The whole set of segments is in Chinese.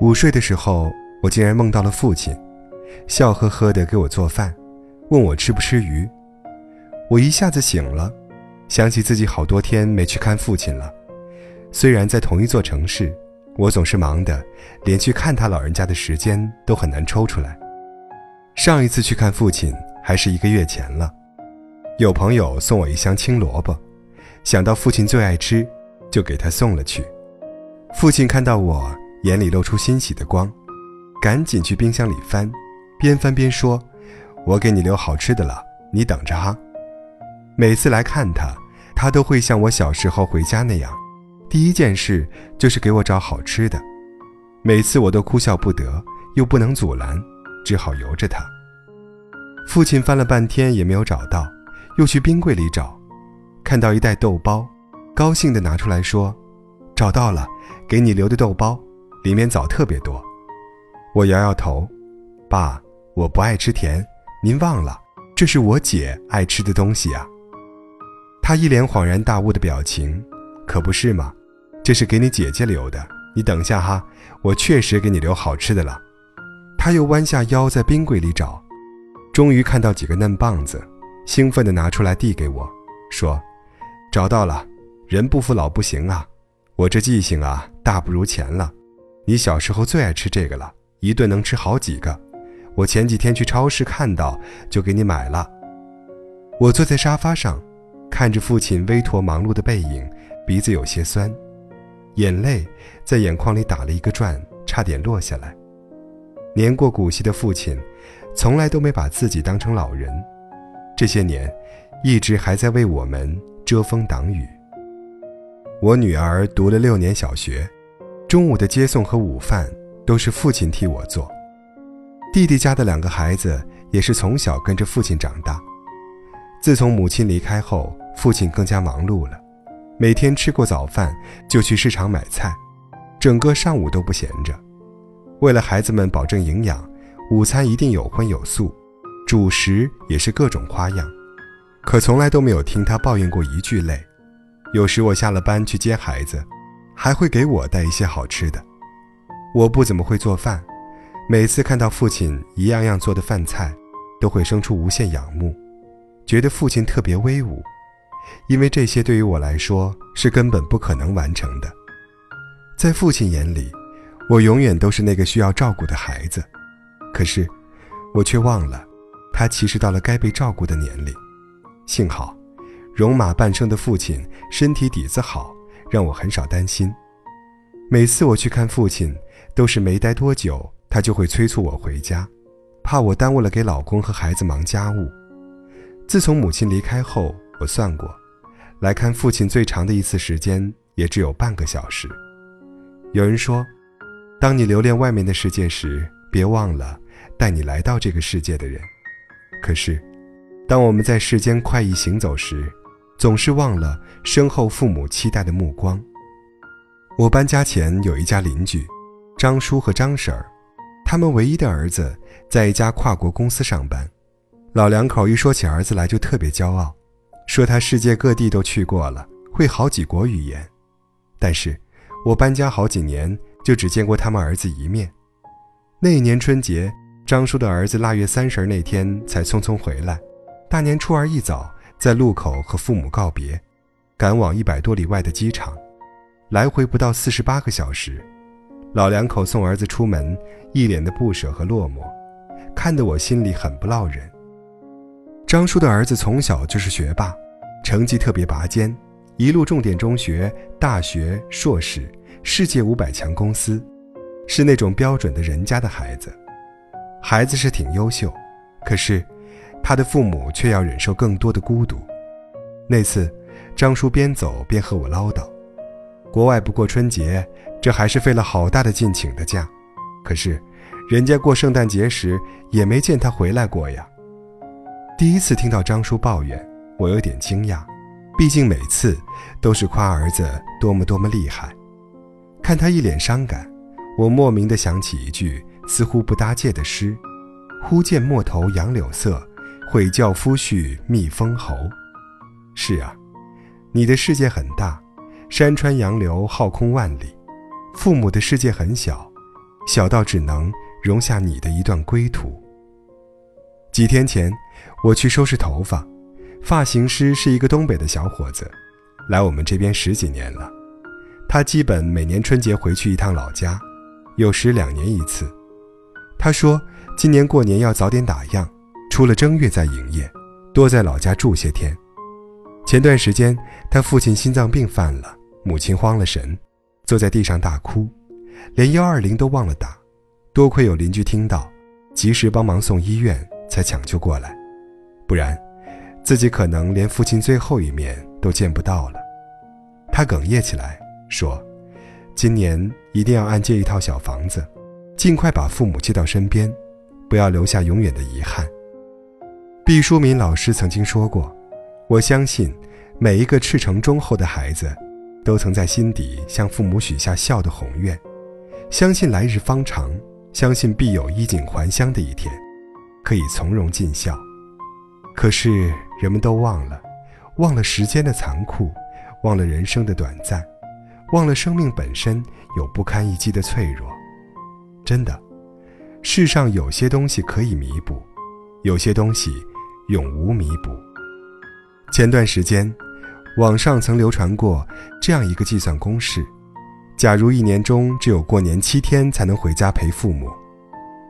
午睡的时候，我竟然梦到了父亲，笑呵呵地给我做饭，问我吃不吃鱼。我一下子醒了，想起自己好多天没去看父亲了。虽然在同一座城市，我总是忙的，连去看他老人家的时间都很难抽出来。上一次去看父亲还是一个月前了。有朋友送我一箱青萝卜，想到父亲最爱吃，就给他送了去。父亲看到我，眼里露出欣喜的光，赶紧去冰箱里翻，边翻边说：“我给你留好吃的了，你等着哈。”每次来看他，他都会像我小时候回家那样，第一件事就是给我找好吃的。每次我都哭笑不得，又不能阻拦，只好由着他。父亲翻了半天也没有找到。又去冰柜里找，看到一袋豆包，高兴地拿出来说：“找到了，给你留的豆包，里面枣特别多。”我摇摇头：“爸，我不爱吃甜，您忘了，这是我姐爱吃的东西啊。”他一脸恍然大悟的表情：“可不是嘛，这是给你姐姐留的，你等下哈，我确实给你留好吃的了。”他又弯下腰在冰柜里找，终于看到几个嫩棒子。兴奋地拿出来递给我，说：“找到了，人不服老不行啊！我这记性啊，大不如前了。你小时候最爱吃这个了，一顿能吃好几个。我前几天去超市看到，就给你买了。”我坐在沙发上，看着父亲微驼忙碌的背影，鼻子有些酸，眼泪在眼眶里打了一个转，差点落下来。年过古稀的父亲，从来都没把自己当成老人。这些年，一直还在为我们遮风挡雨。我女儿读了六年小学，中午的接送和午饭都是父亲替我做。弟弟家的两个孩子也是从小跟着父亲长大。自从母亲离开后，父亲更加忙碌了，每天吃过早饭就去市场买菜，整个上午都不闲着。为了孩子们保证营养，午餐一定有荤有素。主食也是各种花样，可从来都没有听他抱怨过一句累。有时我下了班去接孩子，还会给我带一些好吃的。我不怎么会做饭，每次看到父亲一样样做的饭菜，都会生出无限仰慕，觉得父亲特别威武，因为这些对于我来说是根本不可能完成的。在父亲眼里，我永远都是那个需要照顾的孩子，可是我却忘了。他其实到了该被照顾的年龄，幸好，戎马半生的父亲身体底子好，让我很少担心。每次我去看父亲，都是没待多久，他就会催促我回家，怕我耽误了给老公和孩子忙家务。自从母亲离开后，我算过，来看父亲最长的一次时间也只有半个小时。有人说，当你留恋外面的世界时，别忘了带你来到这个世界的人。可是，当我们在世间快意行走时，总是忘了身后父母期待的目光。我搬家前有一家邻居，张叔和张婶儿，他们唯一的儿子在一家跨国公司上班。老两口一说起儿子来就特别骄傲，说他世界各地都去过了，会好几国语言。但是，我搬家好几年就只见过他们儿子一面。那一年春节。张叔的儿子腊月三十那天才匆匆回来，大年初二一早在路口和父母告别，赶往一百多里外的机场，来回不到四十八个小时。老两口送儿子出门，一脸的不舍和落寞，看得我心里很不落忍。张叔的儿子从小就是学霸，成绩特别拔尖，一路重点中学、大学、硕士，世界五百强公司，是那种标准的人家的孩子。孩子是挺优秀，可是他的父母却要忍受更多的孤独。那次，张叔边走边和我唠叨：“国外不过春节，这还是费了好大的劲请的假。可是，人家过圣诞节时也没见他回来过呀。”第一次听到张叔抱怨，我有点惊讶，毕竟每次都是夸儿子多么多么厉害。看他一脸伤感，我莫名的想起一句。似乎不搭界的诗：“忽见陌头杨柳色，悔教夫婿觅封侯。”是啊，你的世界很大，山川洋流浩空万里；父母的世界很小，小到只能容下你的一段归途。几天前，我去收拾头发，发型师是一个东北的小伙子，来我们这边十几年了。他基本每年春节回去一趟老家，有时两年一次。他说今年过年要早点打烊，除了正月再营业，多在老家住些天。前段时间他父亲心脏病犯了，母亲慌了神，坐在地上大哭，连幺二零都忘了打。多亏有邻居听到，及时帮忙送医院，才抢救过来，不然自己可能连父亲最后一面都见不到了。他哽咽起来说：“今年一定要按揭一套小房子。”尽快把父母接到身边，不要留下永远的遗憾。毕淑敏老师曾经说过：“我相信，每一个赤诚忠厚的孩子，都曾在心底向父母许下孝的宏愿，相信来日方长，相信必有衣锦还乡的一天，可以从容尽孝。可是人们都忘了，忘了时间的残酷，忘了人生的短暂，忘了生命本身有不堪一击的脆弱。”真的，世上有些东西可以弥补，有些东西永无弥补。前段时间，网上曾流传过这样一个计算公式：假如一年中只有过年七天才能回家陪父母，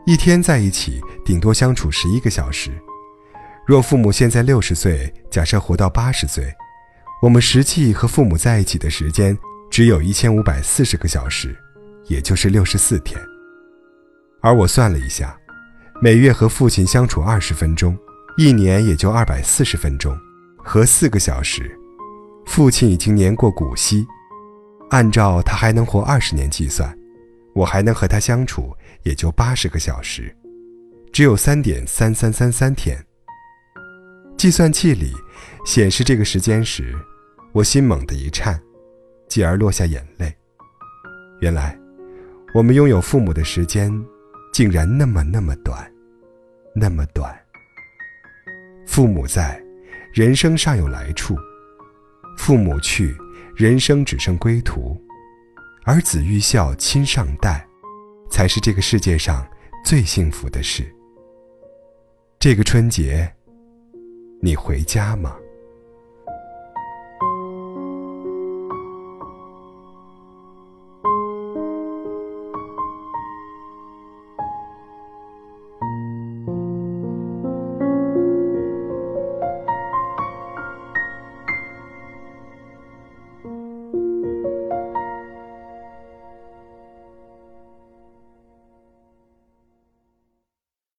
一天在一起顶多相处十一个小时。若父母现在六十岁，假设活到八十岁，我们实际和父母在一起的时间只有一千五百四十个小时，也就是六十四天。而我算了一下，每月和父亲相处二十分钟，一年也就二百四十分钟，和四个小时。父亲已经年过古稀，按照他还能活二十年计算，我还能和他相处也就八十个小时，只有三点三三三三天。计算器里显示这个时间时，我心猛地一颤，继而落下眼泪。原来，我们拥有父母的时间。竟然那么那么短，那么短。父母在，人生尚有来处；父母去，人生只剩归途。儿子欲孝亲尚待，才是这个世界上最幸福的事。这个春节，你回家吗？